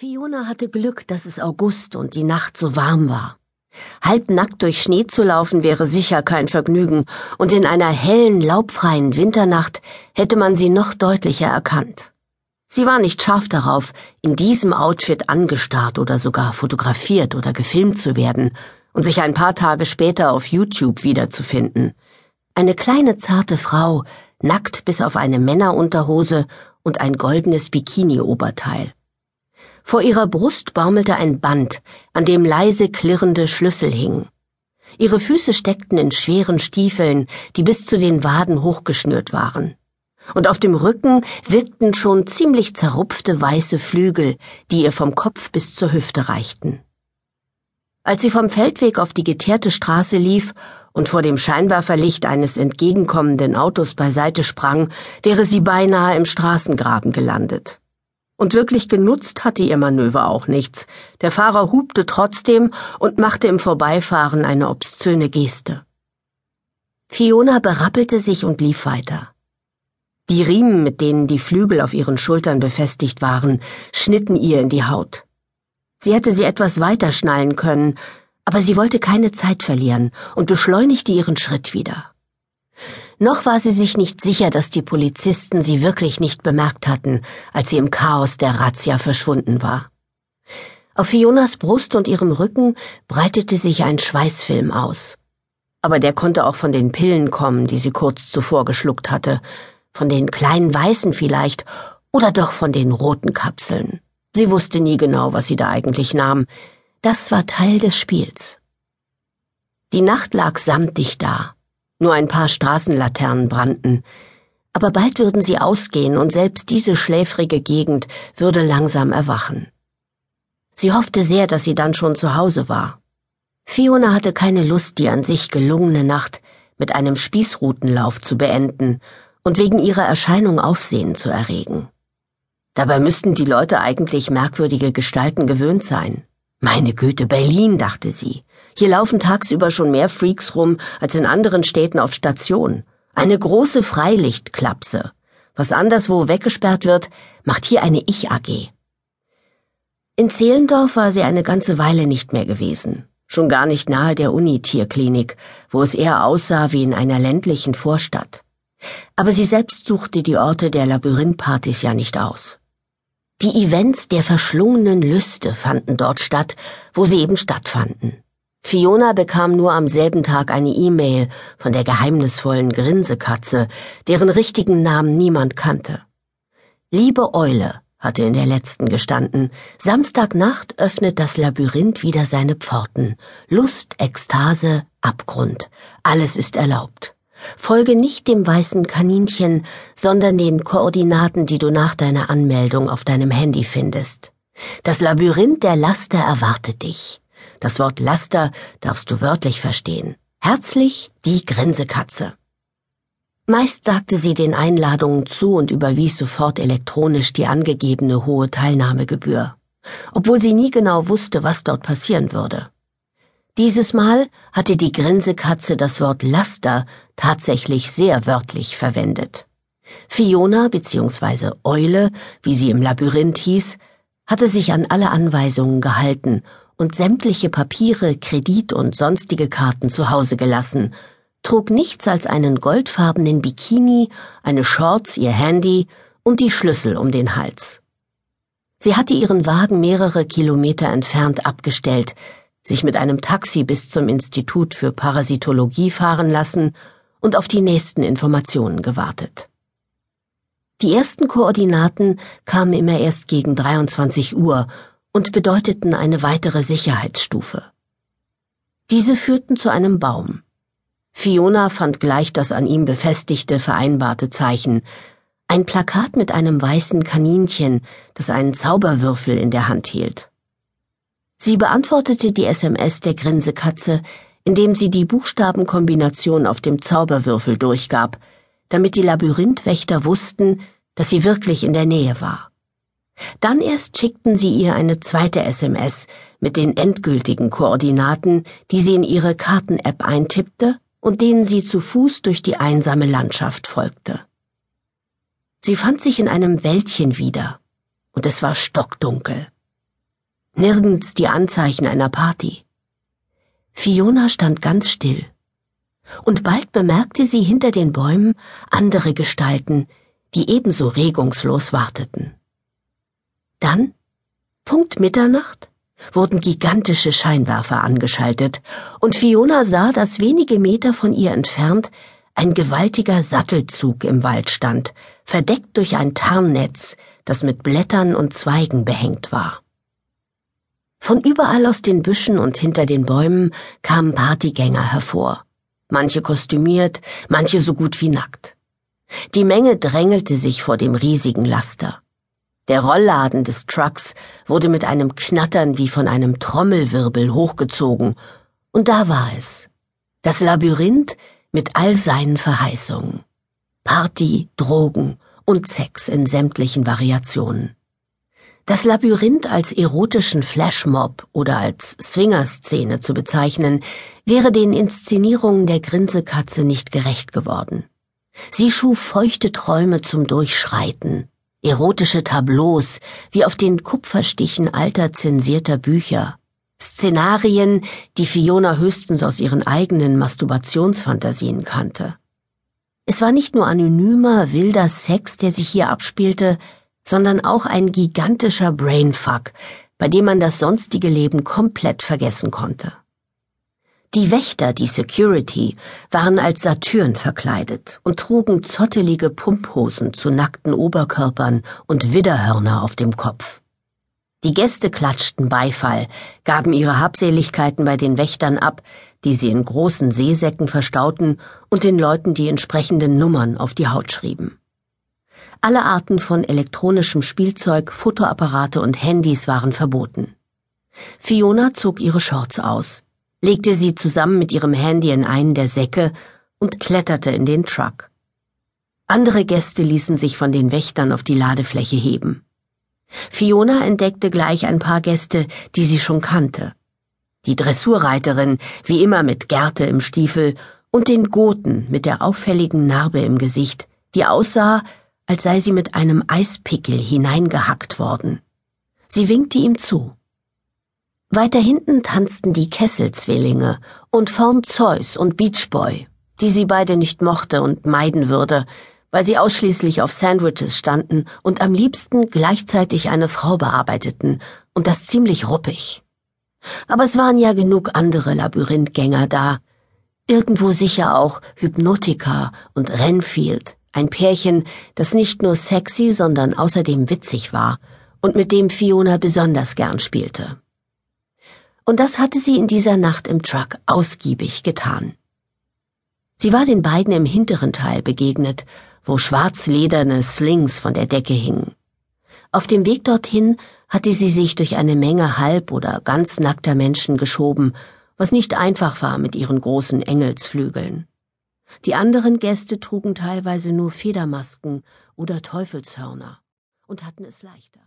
Fiona hatte Glück, dass es August und die Nacht so warm war. Halbnackt durch Schnee zu laufen wäre sicher kein Vergnügen, und in einer hellen, laubfreien Winternacht hätte man sie noch deutlicher erkannt. Sie war nicht scharf darauf, in diesem Outfit angestarrt oder sogar fotografiert oder gefilmt zu werden und sich ein paar Tage später auf YouTube wiederzufinden. Eine kleine zarte Frau, nackt bis auf eine Männerunterhose und ein goldenes Bikini-Oberteil. Vor ihrer Brust baumelte ein Band, an dem leise klirrende Schlüssel hingen. Ihre Füße steckten in schweren Stiefeln, die bis zu den Waden hochgeschnürt waren. Und auf dem Rücken wirkten schon ziemlich zerrupfte weiße Flügel, die ihr vom Kopf bis zur Hüfte reichten. Als sie vom Feldweg auf die geteerte Straße lief und vor dem Scheinwerferlicht eines entgegenkommenden Autos beiseite sprang, wäre sie beinahe im Straßengraben gelandet. Und wirklich genutzt hatte ihr Manöver auch nichts. Der Fahrer hupte trotzdem und machte im Vorbeifahren eine obszöne Geste. Fiona berappelte sich und lief weiter. Die Riemen, mit denen die Flügel auf ihren Schultern befestigt waren, schnitten ihr in die Haut. Sie hätte sie etwas weiter schnallen können, aber sie wollte keine Zeit verlieren und beschleunigte ihren Schritt wieder. Noch war sie sich nicht sicher, dass die Polizisten sie wirklich nicht bemerkt hatten, als sie im Chaos der Razzia verschwunden war. Auf Fionas Brust und ihrem Rücken breitete sich ein Schweißfilm aus. Aber der konnte auch von den Pillen kommen, die sie kurz zuvor geschluckt hatte, von den kleinen Weißen vielleicht, oder doch von den roten Kapseln. Sie wusste nie genau, was sie da eigentlich nahm. Das war Teil des Spiels. Die Nacht lag samtig da, nur ein paar Straßenlaternen brannten. Aber bald würden sie ausgehen und selbst diese schläfrige Gegend würde langsam erwachen. Sie hoffte sehr, dass sie dann schon zu Hause war. Fiona hatte keine Lust, die an sich gelungene Nacht mit einem Spießrutenlauf zu beenden und wegen ihrer Erscheinung Aufsehen zu erregen. Dabei müssten die Leute eigentlich merkwürdige Gestalten gewöhnt sein. Meine Güte, Berlin, dachte sie. Hier laufen tagsüber schon mehr Freaks rum als in anderen Städten auf Station. Eine große Freilichtklapse. Was anderswo weggesperrt wird, macht hier eine Ich-AG. In Zehlendorf war sie eine ganze Weile nicht mehr gewesen. Schon gar nicht nahe der Uni-Tierklinik, wo es eher aussah wie in einer ländlichen Vorstadt. Aber sie selbst suchte die Orte der Labyrinthpartys ja nicht aus. Die Events der verschlungenen Lüste fanden dort statt, wo sie eben stattfanden. Fiona bekam nur am selben Tag eine E-Mail von der geheimnisvollen Grinsekatze, deren richtigen Namen niemand kannte. Liebe Eule, hatte in der letzten gestanden, Samstagnacht öffnet das Labyrinth wieder seine Pforten. Lust, Ekstase, Abgrund. Alles ist erlaubt. Folge nicht dem weißen Kaninchen, sondern den Koordinaten, die du nach deiner Anmeldung auf deinem Handy findest. Das Labyrinth der Laster erwartet dich. Das Wort Laster darfst du wörtlich verstehen. Herzlich die Grinsekatze. Meist sagte sie den Einladungen zu und überwies sofort elektronisch die angegebene hohe Teilnahmegebühr, obwohl sie nie genau wusste, was dort passieren würde. Dieses Mal hatte die Grinsekatze das Wort Laster tatsächlich sehr wörtlich verwendet. Fiona bzw. Eule, wie sie im Labyrinth hieß, hatte sich an alle Anweisungen gehalten und sämtliche Papiere, Kredit und sonstige Karten zu Hause gelassen, trug nichts als einen goldfarbenen Bikini, eine Shorts, ihr Handy und die Schlüssel um den Hals. Sie hatte ihren Wagen mehrere Kilometer entfernt abgestellt, sich mit einem Taxi bis zum Institut für Parasitologie fahren lassen und auf die nächsten Informationen gewartet. Die ersten Koordinaten kamen immer erst gegen 23 Uhr und bedeuteten eine weitere Sicherheitsstufe. Diese führten zu einem Baum. Fiona fand gleich das an ihm befestigte vereinbarte Zeichen, ein Plakat mit einem weißen Kaninchen, das einen Zauberwürfel in der Hand hielt. Sie beantwortete die SMS der Grinsekatze, indem sie die Buchstabenkombination auf dem Zauberwürfel durchgab, damit die Labyrinthwächter wussten, dass sie wirklich in der Nähe war. Dann erst schickten sie ihr eine zweite SMS mit den endgültigen Koordinaten, die sie in ihre Karten-App eintippte und denen sie zu Fuß durch die einsame Landschaft folgte. Sie fand sich in einem Wäldchen wieder, und es war stockdunkel. Nirgends die Anzeichen einer Party. Fiona stand ganz still. Und bald bemerkte sie hinter den Bäumen andere Gestalten, die ebenso regungslos warteten. Dann, Punkt Mitternacht, wurden gigantische Scheinwerfer angeschaltet, und Fiona sah, dass wenige Meter von ihr entfernt ein gewaltiger Sattelzug im Wald stand, verdeckt durch ein Tarnnetz, das mit Blättern und Zweigen behängt war. Von überall aus den Büschen und hinter den Bäumen kamen Partygänger hervor, manche kostümiert, manche so gut wie nackt. Die Menge drängelte sich vor dem riesigen Laster. Der Rollladen des Trucks wurde mit einem Knattern wie von einem Trommelwirbel hochgezogen, und da war es. Das Labyrinth mit all seinen Verheißungen. Party, Drogen und Sex in sämtlichen Variationen. Das Labyrinth als erotischen Flashmob oder als Swingerszene zu bezeichnen, wäre den Inszenierungen der Grinsekatze nicht gerecht geworden. Sie schuf feuchte Träume zum Durchschreiten, erotische Tableaus wie auf den Kupferstichen alter zensierter Bücher, Szenarien, die Fiona höchstens aus ihren eigenen Masturbationsfantasien kannte. Es war nicht nur anonymer, wilder Sex, der sich hier abspielte, sondern auch ein gigantischer Brainfuck, bei dem man das sonstige Leben komplett vergessen konnte. Die Wächter, die Security, waren als Satyren verkleidet und trugen zottelige Pumphosen zu nackten Oberkörpern und Widderhörner auf dem Kopf. Die Gäste klatschten Beifall, gaben ihre Habseligkeiten bei den Wächtern ab, die sie in großen Seesäcken verstauten und den Leuten die entsprechenden Nummern auf die Haut schrieben. Alle Arten von elektronischem Spielzeug, Fotoapparate und Handys waren verboten. Fiona zog ihre Shorts aus legte sie zusammen mit ihrem Handy in einen der Säcke und kletterte in den Truck. Andere Gäste ließen sich von den Wächtern auf die Ladefläche heben. Fiona entdeckte gleich ein paar Gäste, die sie schon kannte. Die Dressurreiterin, wie immer mit Gerte im Stiefel, und den Goten mit der auffälligen Narbe im Gesicht, die aussah, als sei sie mit einem Eispickel hineingehackt worden. Sie winkte ihm zu. Weiter hinten tanzten die Kesselzwillinge und vorn Zeus und Beach Boy, die sie beide nicht mochte und meiden würde, weil sie ausschließlich auf Sandwiches standen und am liebsten gleichzeitig eine Frau bearbeiteten, und das ziemlich ruppig. Aber es waren ja genug andere Labyrinthgänger da. Irgendwo sicher auch Hypnotika und Renfield, ein Pärchen, das nicht nur sexy, sondern außerdem witzig war und mit dem Fiona besonders gern spielte und das hatte sie in dieser Nacht im Truck ausgiebig getan. Sie war den beiden im hinteren Teil begegnet, wo schwarzlederne Slings von der Decke hingen. Auf dem Weg dorthin hatte sie sich durch eine Menge halb oder ganz nackter Menschen geschoben, was nicht einfach war mit ihren großen Engelsflügeln. Die anderen Gäste trugen teilweise nur Federmasken oder Teufelshörner und hatten es leichter.